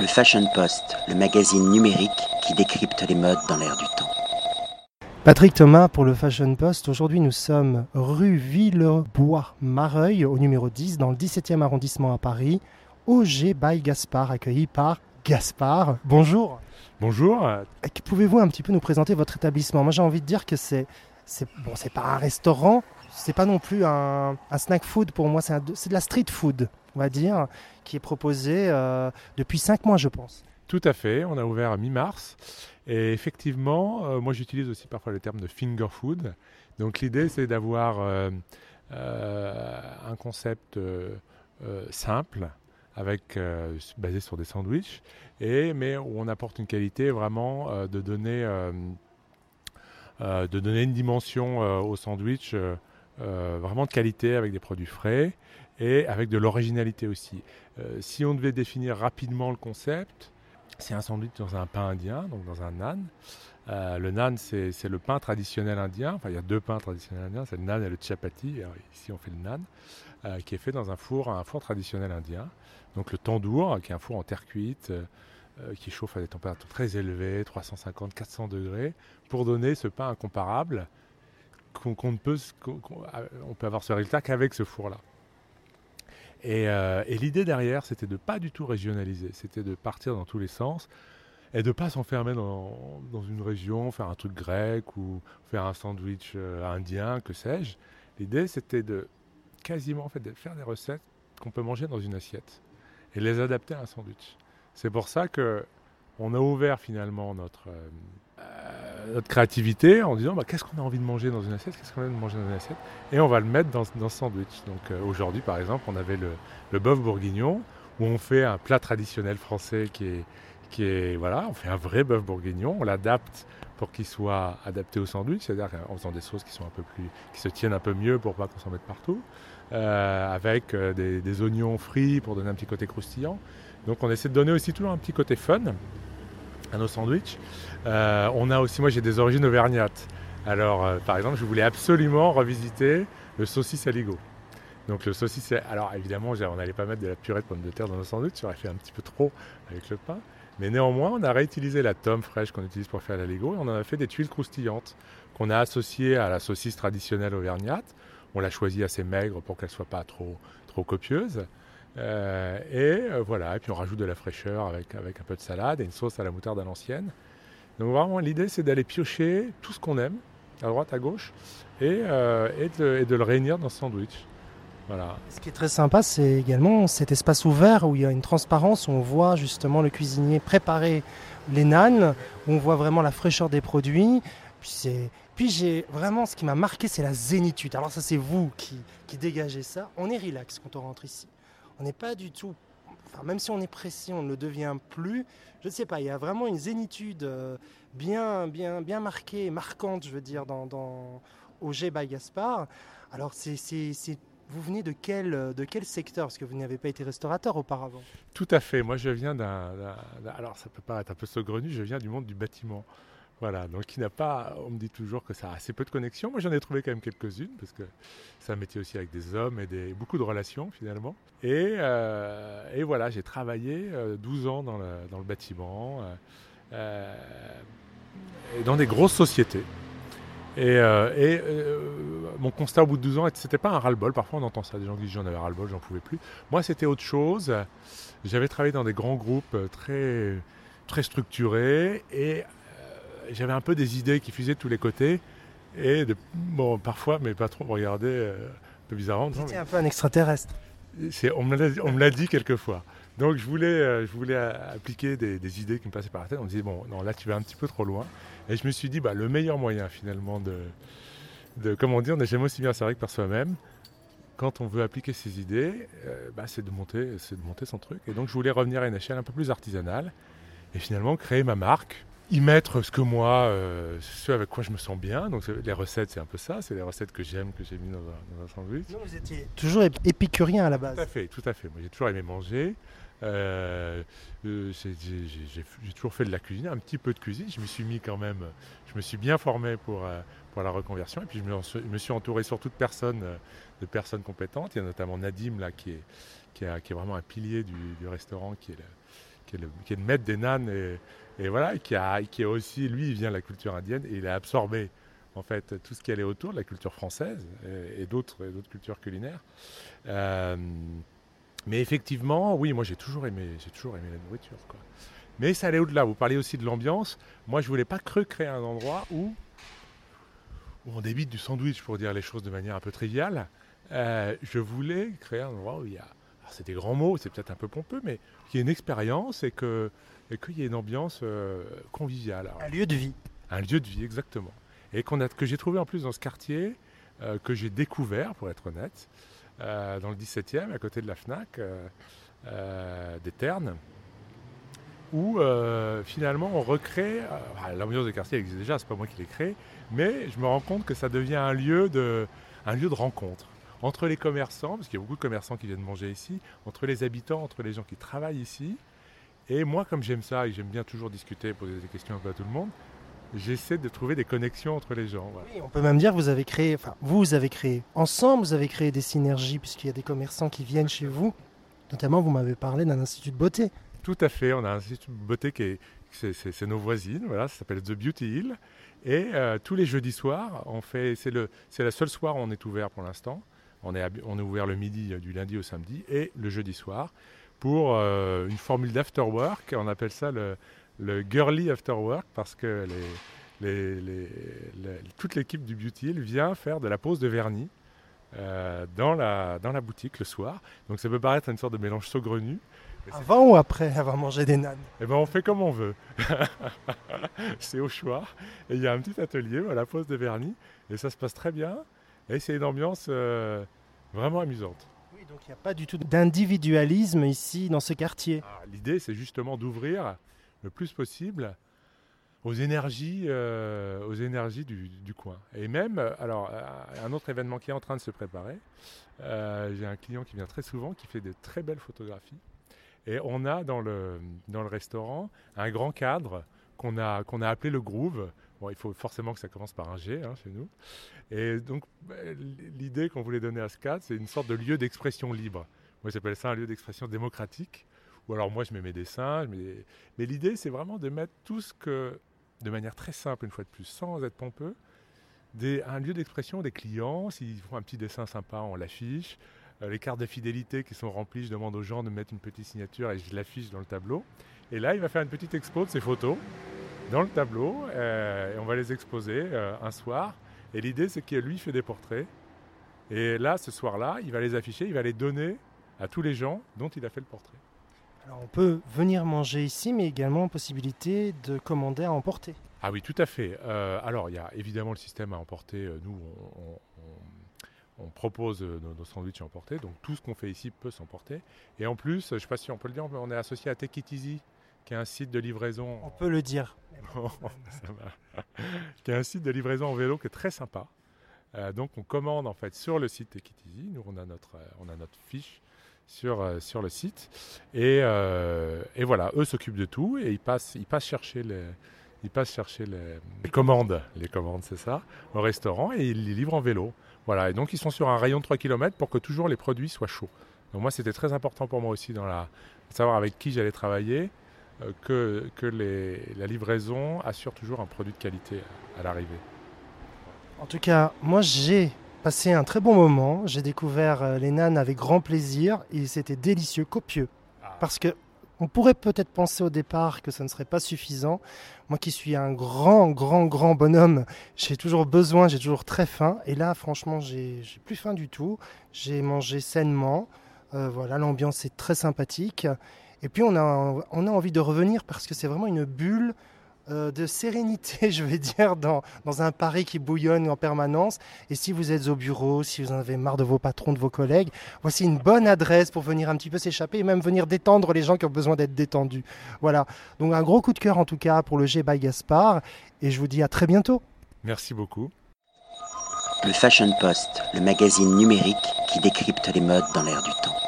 Le Fashion Post, le magazine numérique qui décrypte les modes dans l'air du temps. Patrick Thomas pour le Fashion Post. Aujourd'hui, nous sommes rue Villebois-Mareuil, au numéro 10, dans le 17e arrondissement à Paris. OG by Gaspard, accueilli par Gaspard. Bonjour. Bonjour. Pouvez-vous un petit peu nous présenter votre établissement? Moi, j'ai envie de dire que c'est c'est bon, c'est pas un restaurant, c'est pas non plus un, snack food pour moi, c'est de la street food, on va dire, qui est proposé euh, depuis cinq mois, je pense. Tout à fait, on a ouvert à mi-mars. Et effectivement, euh, moi j'utilise aussi parfois le terme de finger food. Donc l'idée c'est d'avoir euh, un concept simple, avec, basé sur des sandwichs, et, mais où on apporte une qualité vraiment de donner de donner une dimension au sandwich euh, vraiment de qualité avec des produits frais et avec de l'originalité aussi. si on devait définir rapidement le concept, c'est un sandwich dans un pain indien, donc dans un naan. le naan, c'est le pain traditionnel indien. Enfin, il y a deux pains traditionnels indiens, c'est le naan et le chapati. ici, on fait le naan, qui est fait dans un four, un four traditionnel indien. Donc le tandoor, qui est un four en terre cuite, euh, qui chauffe à des températures très élevées, 350, 400 degrés, pour donner ce pain incomparable qu'on ne peut, on peut avoir ce résultat qu'avec ce four-là. Euh, et, l'idée derrière, c'était de pas du tout régionaliser, c'était de partir dans tous les sens et de pas s'enfermer dans, dans, une région, faire un truc grec ou faire un sandwich euh, indien, que sais-je. L'idée, c'était de quasiment en fait, de faire des recettes qu'on peut manger dans une assiette et les adapter à un sandwich. C'est pour ça que on a ouvert finalement notre, euh, notre créativité en disant bah, qu'est-ce qu'on a envie de manger dans une assiette, qu'est-ce qu'on a envie de manger dans une assiette, et on va le mettre dans, dans ce sandwich. Donc euh, aujourd'hui par exemple on avait le, le bœuf bourguignon où on fait un plat traditionnel français qui est, qui est voilà, on fait un vrai bœuf bourguignon, on l'adapte pour qu'il soit adapté au sandwich, c'est-à-dire en faisant des sauces qui sont un peu plus, qui se tiennent un peu mieux pour pas qu'on s'en mette partout, euh, avec des, des oignons frits pour donner un petit côté croustillant. Donc on essaie de donner aussi toujours un petit côté fun à nos sandwichs. Euh, on a aussi, moi j'ai des origines auvergnates. Alors euh, par exemple, je voulais absolument revisiter le saucisse aligot. Donc le saucisse, alors évidemment, on n'allait pas mettre de la purée de pommes de terre dans nos sandwichs, ça aurait fait un petit peu trop avec le pain. Mais néanmoins, on a réutilisé la tome fraîche qu'on utilise pour faire l'aligot et on en a fait des tuiles croustillantes qu'on a associées à la saucisse traditionnelle auvergnate. On l'a choisie assez maigre pour qu'elle soit pas trop, trop copieuse. Euh, et euh, voilà, et puis on rajoute de la fraîcheur avec, avec un peu de salade et une sauce à la moutarde à l'ancienne. Donc vraiment l'idée c'est d'aller piocher tout ce qu'on aime, à droite, à gauche, et, euh, et, de, le réunir dans ce sandwich. Voilà. Ce qui est très sympa, c'est également cet espace ouvert où il y a une transparence, où on voit justement le cuisinier préparer les nanes, où on voit vraiment la fraîcheur des produits. Puis, puis j'ai vraiment ce qui m'a marqué, c'est la zénitude. Alors ça, c'est vous qui, qui dégagez ça. On est relax quand on rentre ici on n'est pas du tout, même si on est précis, on ne le devient plus. Je ne sais pas, il y a vraiment une zénitude euh, bien, bien, bien marquée, marquante, je veux dire, dans, dans OG by Gaspard. Alors, vous venez de quel, de quel secteur? Parce que vous n'avez pas été restaurateur auparavant. Tout à fait. Moi, je viens d'un. alors, ça peut paraître un peu saugrenu, je viens du monde du bâtiment. Voilà, donc il n'a pas, on me dit toujours que ça a assez peu de connexions. Moi j'en ai trouvé quand même quelques-unes parce que c'est un métier aussi avec des hommes et des, beaucoup de relations finalement. Et, euh, voilà, j'ai travaillé 12 euh, ans dans le, bâtiment euh, et dans des grosses sociétés. Et, mon constat au bout de 12 ans, c'était pas un ras-le-bol. Parfois on entend ça, des gens qui disent j'en avais ras-le-bol, j'en pouvais plus. Moi c'était autre chose. J'avais travaillé dans des grands groupes très, très structurés et j'avais un peu des idées qui fusaient de tous les côtés. Et bon, parfois, mes patrons me regardaient euh, un peu bizarrement. C'était un peu un extraterrestre. On me l'a dit quelquefois. Donc je voulais, euh, je voulais appliquer des, idées qui me passaient par la tête. On me disait, bon, non, là tu vas un petit peu trop loin. Et je me suis dit, bah, le meilleur moyen finalement de, de comment dire, on n'est jamais aussi bien servi que par soi-même. Quand on veut appliquer ses idées, euh, bah, c'est de, monter, de monter son truc. Et donc je voulais revenir à une échelle un peu plus artisanale et finalement créer ma marque y mettre ce que moi, euh, ce avec quoi je me sens bien. Donc les recettes, c'est un peu ça, c'est les recettes que j'aime, que j'ai mis dans un, sandwich. vous étiez toujours épicurien à la base. Tout à fait, tout à fait. Moi, j'ai toujours aimé manger. Euh, euh, j'ai toujours fait de la cuisine, un petit peu de cuisine. Je me suis mis quand même, je me suis bien formé pour, pour la reconversion. Et puis je me, suis entouré surtout de personnes, de personnes compétentes. Il y a notamment Nadim là qui est, qui, est vraiment un pilier du, restaurant, qui est qui est, le, maître des nanes et, voilà, qui, a, qui aussi, lui, il vient de la culture indienne et il a absorbé en fait tout ce qui allait autour de la culture française et, d'autres cultures culinaires. Euh, mais effectivement, oui, moi j'ai toujours aimé, j'ai toujours aimé la nourriture. Mais ça allait au-delà. Vous parliez aussi de l'ambiance. Moi, je voulais pas créer un endroit où, où on débite du sandwich, pour dire les choses de manière un peu triviale. Euh, je voulais créer un endroit où il y a c'est des grands mots, c'est peut-être un peu pompeux, mais qu'il y ait une expérience et qu'il y ait une ambiance euh, conviviale. un lieu de vie. Un lieu de vie, exactement. Et qu'on a, que j'ai trouvé en plus dans ce quartier, euh, que j'ai découvert, pour être honnête, euh, dans le 17e, à côté de la FNAC, des Ternes, où finalement on recrée, l'ambiance de quartier existe déjà, c'est pas moi qui l'ai créé, mais je me rends compte que ça devient un lieu de, un lieu de rencontre entre les commerçants, parce qu'il y a beaucoup de commerçants qui viennent manger ici, entre les habitants, entre les gens qui travaillent ici. Et moi, comme j'aime ça et j'aime bien toujours discuter, poser des questions un peu à tout le monde, j'essaie de trouver des connexions entre les gens. Oui, on peut même dire que vous avez créé, enfin, vous avez créé, ensemble, vous avez créé des synergies, puisqu'il y a des commerçants qui viennent chez vous. Notamment, vous m'avez parlé d'un institut de beauté. Tout à fait, on a un institut de beauté qui est, c'est nos voisines, voilà, ça s'appelle The Beauty Hill. Et euh, tous les jeudis soirs, on fait, c'est la seule soir où on est ouvert pour l'instant. On est, on est ouvert le midi euh, du lundi au samedi et le jeudi soir pour euh, une formule d'after work. On appelle ça le, le girly after work parce que les, les, toute l'équipe du Beauty Hill vient faire de la pose de vernis euh, dans, la, dans la boutique le soir. Donc ça peut paraître une sorte de mélange saugrenu. Avant ou après avoir mangé des nanes? Eh ben on fait comme on veut. c'est au choix. Et il y a un petit atelier la pose de vernis et ça se passe très bien. Et c'est une ambiance euh, vraiment amusante. Oui, donc il n'y a pas du tout d'individualisme ici dans ce quartier. Ah, l'idée, c'est justement d'ouvrir le plus possible aux énergies, euh, aux énergies du, coin. Et même, alors, un autre événement qui est en train de se préparer, euh, j'ai un client qui vient très souvent, qui fait de très belles photographies. Et on a dans le, dans le restaurant un grand cadre qu'on a, qu'on a appelé le Groove, Bon, il faut forcément que ça commence par un G hein, chez nous. Et donc, bah, l'idée qu'on voulait donner à ce cadre, c'est une sorte de lieu d'expression libre. Moi, j'appelle ça un lieu d'expression démocratique. Ou alors, moi, je mets mes dessins. Mais l'idée, c'est vraiment de mettre tout ce que, de manière très simple, une fois de plus, sans être pompeux, des, un lieu d'expression des clients. S'ils font un petit dessin sympa, on l'affiche. Euh, les cartes de fidélité qui sont remplies, je demande aux gens de mettre une petite signature et je l'affiche dans le tableau. Et là, il va faire une petite expo de ses photos dans le tableau euh, et on va les exposer euh, un soir. Et l'idée, c'est que lui fait des portraits. Et là, ce soir-là, il va les afficher, il va les donner à tous les gens dont il a fait le portrait. Alors, on peut venir manger ici, mais également possibilité de commander à emporter. Ah oui, tout à fait. Euh, alors, il y a évidemment le système à emporter. Nous, on, propose nos, nos, sandwichs à emporter. Donc, tout ce qu'on fait ici peut s'emporter. Et en plus, je ne sais pas si on peut le dire, on est associé à Take It Easy, qui est un site de livraison. On peut le dire. qui est un site de livraison en vélo qui est très sympa. Euh, donc on commande en fait sur le site Equitizy. Nous on a notre, euh, on a notre fiche sur, euh, sur le site. Et, et voilà, eux s'occupent de tout et ils passent, ils passent chercher les, ils passent chercher les, commandes, les commandes c'est ça, au restaurant et ils les livrent en vélo. Voilà, et donc ils sont sur un rayon de 3 km pour que toujours les produits soient chauds. Donc moi c'était très important pour moi aussi dans la, de savoir avec qui j'allais travailler euh, que, la livraison assure toujours un produit de qualité à l'arrivée. En tout cas, moi j'ai passé un très bon moment. J'ai découvert euh, les nanes avec grand plaisir et c'était délicieux, copieux. Ah. Parce que on pourrait peut-être penser au départ que ça ne serait pas suffisant. Moi qui suis un grand, grand, grand bonhomme, j'ai toujours besoin, j'ai toujours très faim. Et là, franchement, j'ai plus faim du tout. J'ai mangé sainement. Euh, voilà, l'ambiance est très sympathique. Et puis on a, on a envie de revenir parce que c'est vraiment une bulle euh, de sérénité, je vais dire, dans, dans, un Paris qui bouillonne en permanence. Et si vous êtes au bureau, si vous en avez marre de vos patrons, de vos collègues, voici une bonne adresse pour venir un petit peu s'échapper et même venir détendre les gens qui ont besoin d'être détendus. Voilà. Donc un gros coup de cœur en tout cas pour le G by Gaspard. Et je vous dis à très bientôt. Merci beaucoup. Le Fashion Post, le magazine numérique qui décrypte les modes dans l'air du temps.